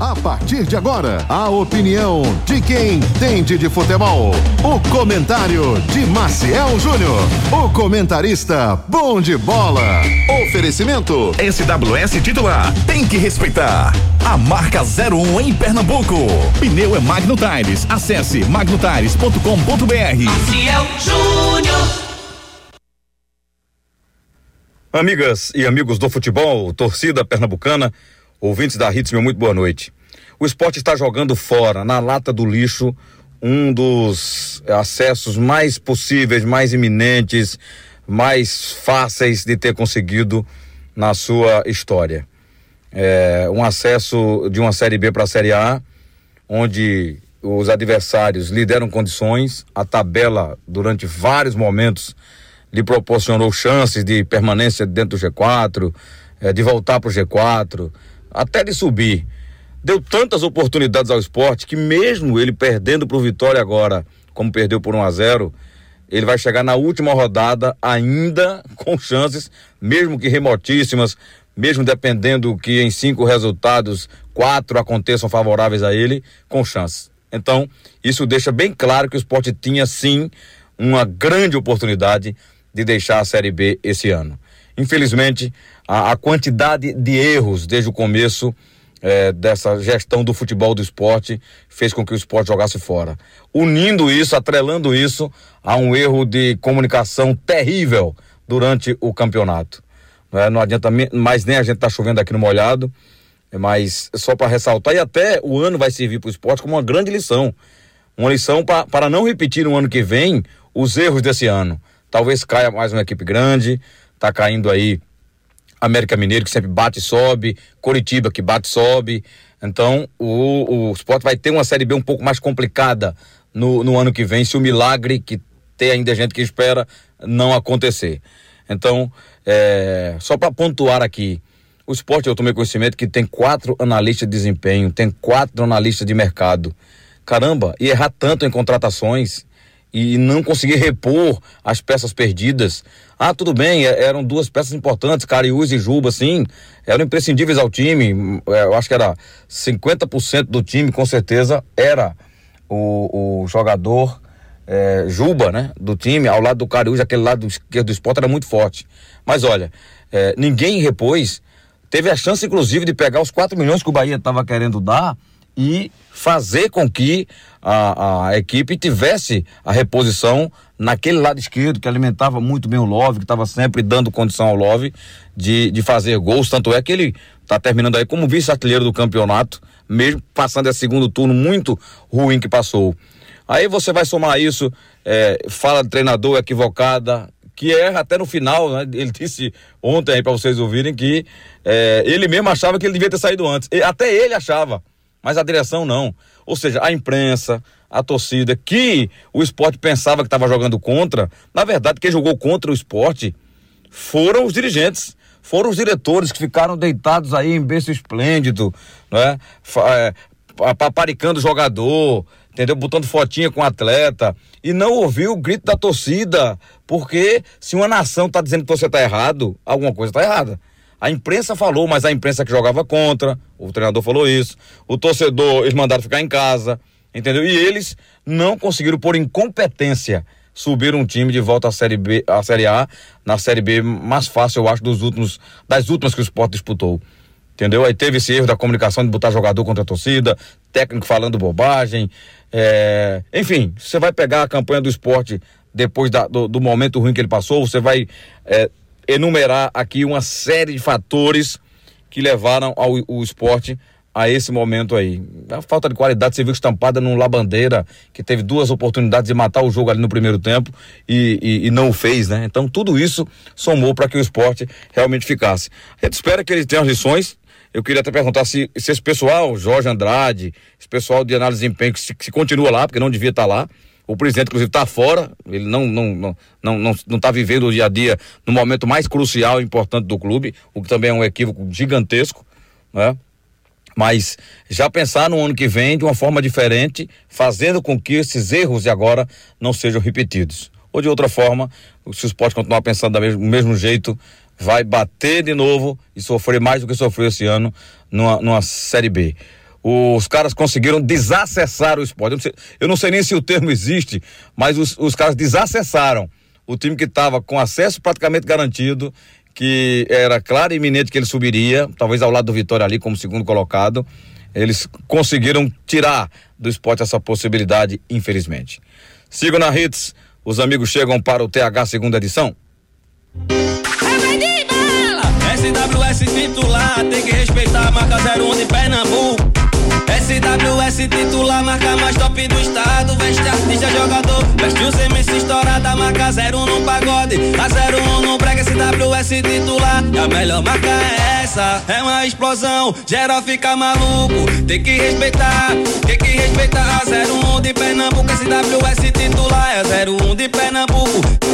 A partir de agora, a opinião de quem entende de futebol. O comentário de Maciel Júnior. O comentarista bom de bola. Oferecimento. SWS titular. Tem que respeitar. A marca 01 em Pernambuco. Pneu é Magno Tires. Acesse magnotires.com.br. Maciel Júnior. Amigas e amigos do futebol, torcida pernambucana, ouvintes da Hits, meu muito boa noite. O esporte está jogando fora, na lata do lixo, um dos acessos mais possíveis, mais iminentes, mais fáceis de ter conseguido na sua história. É um acesso de uma Série B para a Série A, onde os adversários lhe deram condições, a tabela, durante vários momentos, lhe proporcionou chances de permanência dentro do G4, eh, de voltar para o G4, até de subir. Deu tantas oportunidades ao esporte que, mesmo ele perdendo para o Vitória agora, como perdeu por 1 a 0 ele vai chegar na última rodada ainda com chances, mesmo que remotíssimas, mesmo dependendo que em cinco resultados, quatro aconteçam favoráveis a ele, com chances. Então, isso deixa bem claro que o esporte tinha sim uma grande oportunidade de deixar a Série B esse ano. Infelizmente, a, a quantidade de erros desde o começo eh, dessa gestão do futebol do esporte fez com que o esporte jogasse fora. Unindo isso, atrelando isso a um erro de comunicação terrível durante o campeonato. Não, é? Não adianta mais nem a gente tá chovendo aqui no molhado, mas só para ressaltar, e até o ano vai servir para o esporte como uma grande lição. Uma lição para não repetir no ano que vem os erros desse ano. Talvez caia mais uma equipe grande, tá caindo aí América Mineiro, que sempre bate e sobe, Coritiba, que bate e sobe. Então, o, o Sport vai ter uma Série B um pouco mais complicada no, no ano que vem, se o milagre, que tem ainda gente que espera, não acontecer. Então, é, só para pontuar aqui, o esporte eu tomei conhecimento que tem quatro analistas de desempenho, tem quatro analistas de mercado. Caramba, e errar tanto em contratações e não conseguir repor as peças perdidas. Ah, tudo bem, é, eram duas peças importantes, Cariús e Juba, sim, eram imprescindíveis ao time. É, eu acho que era 50% do time, com certeza, era o, o jogador é, Juba, né, do time, ao lado do Cariús, aquele lado esquerdo do esporte era muito forte. Mas olha, é, ninguém repôs, teve a chance, inclusive, de pegar os 4 milhões que o Bahia estava querendo dar e fazer com que a, a equipe tivesse a reposição naquele lado esquerdo que alimentava muito bem o Love, que estava sempre dando condição ao Love de, de fazer gols. Tanto é que ele está terminando aí como vice-artilheiro do campeonato, mesmo passando esse segundo turno muito ruim que passou. Aí você vai somar isso, é, fala de treinador equivocada, que erra até no final, né? Ele disse ontem aí para vocês ouvirem que é, ele mesmo achava que ele devia ter saído antes. Até ele achava mas a direção não. Ou seja, a imprensa, a torcida, que o esporte pensava que estava jogando contra, na verdade, quem jogou contra o esporte foram os dirigentes, foram os diretores que ficaram deitados aí em berço esplêndido, né? É, paparicando o jogador, entendeu? Botando fotinha com o atleta e não ouviu o grito da torcida, porque se uma nação está dizendo que você está errado, alguma coisa está errada. A imprensa falou, mas a imprensa que jogava contra, o treinador falou isso. O torcedor, eles mandaram ficar em casa, entendeu? E eles não conseguiram, por incompetência, subir um time de volta à Série B, à Série A, na Série B mais fácil, eu acho, dos últimos, das últimas que o Sport disputou. Entendeu? Aí teve esse erro da comunicação de botar jogador contra a torcida, técnico falando bobagem. É... Enfim, você vai pegar a campanha do esporte depois da, do, do, momento ruim que ele passou, você vai é, enumerar aqui uma série de fatores que levaram ao, o esporte a esse momento aí. A falta de qualidade você viu estampada num Labandeira, que teve duas oportunidades de matar o jogo ali no primeiro tempo e, e, e não o fez, né? Então tudo isso somou para que o esporte realmente ficasse. A gente espera que ele tenha as lições. Eu queria até perguntar se, se esse pessoal, Jorge Andrade, esse pessoal de análise de desempenho, que se, que se continua lá, porque não devia estar lá, o presidente, inclusive, está fora, ele não não não não não está vivendo o dia a dia no momento mais crucial e importante do clube, o que também é um equívoco gigantesco, né? Mas já pensar no ano que vem de uma forma diferente, fazendo com que esses erros de agora não sejam repetidos. Ou de outra forma, se o esporte continuar pensando do mesmo, mesmo jeito, vai bater de novo e sofrer mais do que sofreu esse ano numa, numa Série B. os caras conseguiram desacessar o esporte. Eu não sei, eu não sei nem se o termo existe, mas os, os caras desacessaram o time que estava com acesso praticamente garantido, que era claro e iminente que ele subiria, talvez ao lado do Vitória ali como segundo colocado. Eles conseguiram tirar do esporte essa possibilidade, infelizmente. Sigo na Hits, os amigos chegam para o TH segunda edição. SWS titular, tem que respeitar a marca 01 de Pernambuco. SWS titular, marca mais top do estado. Veste artista, jogador. Veste os MC estourada, marca 01 no pagode. A 01 no brega, SWS titular. E a melhor marca é essa. É uma explosão, geral fica maluco. Tem que respeitar, tem que respeitar. A 01 de Pernambuco, SWS titular. É 01 de Pernambuco.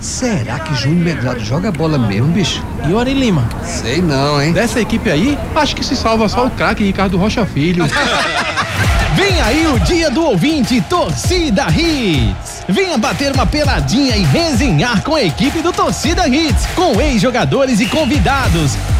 Será que Júnior Medrado joga bola mesmo, bicho? E o Ari Lima? Sei não, hein? Dessa equipe aí, acho que se salva só o craque Ricardo Rocha Filho. Vem aí o dia do ouvinte Torcida Hits. Venha bater uma peladinha e resenhar com a equipe do Torcida Hits, com ex-jogadores e convidados.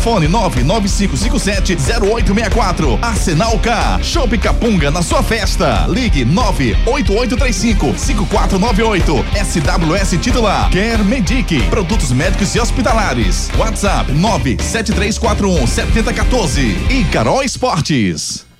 fone 995570864, Arsenal K, Shop Capunga na sua festa, ligue 988355498, SWS titular, Quer Medic, produtos médicos e hospitalares, WhatsApp 973417014 e Carol Esportes.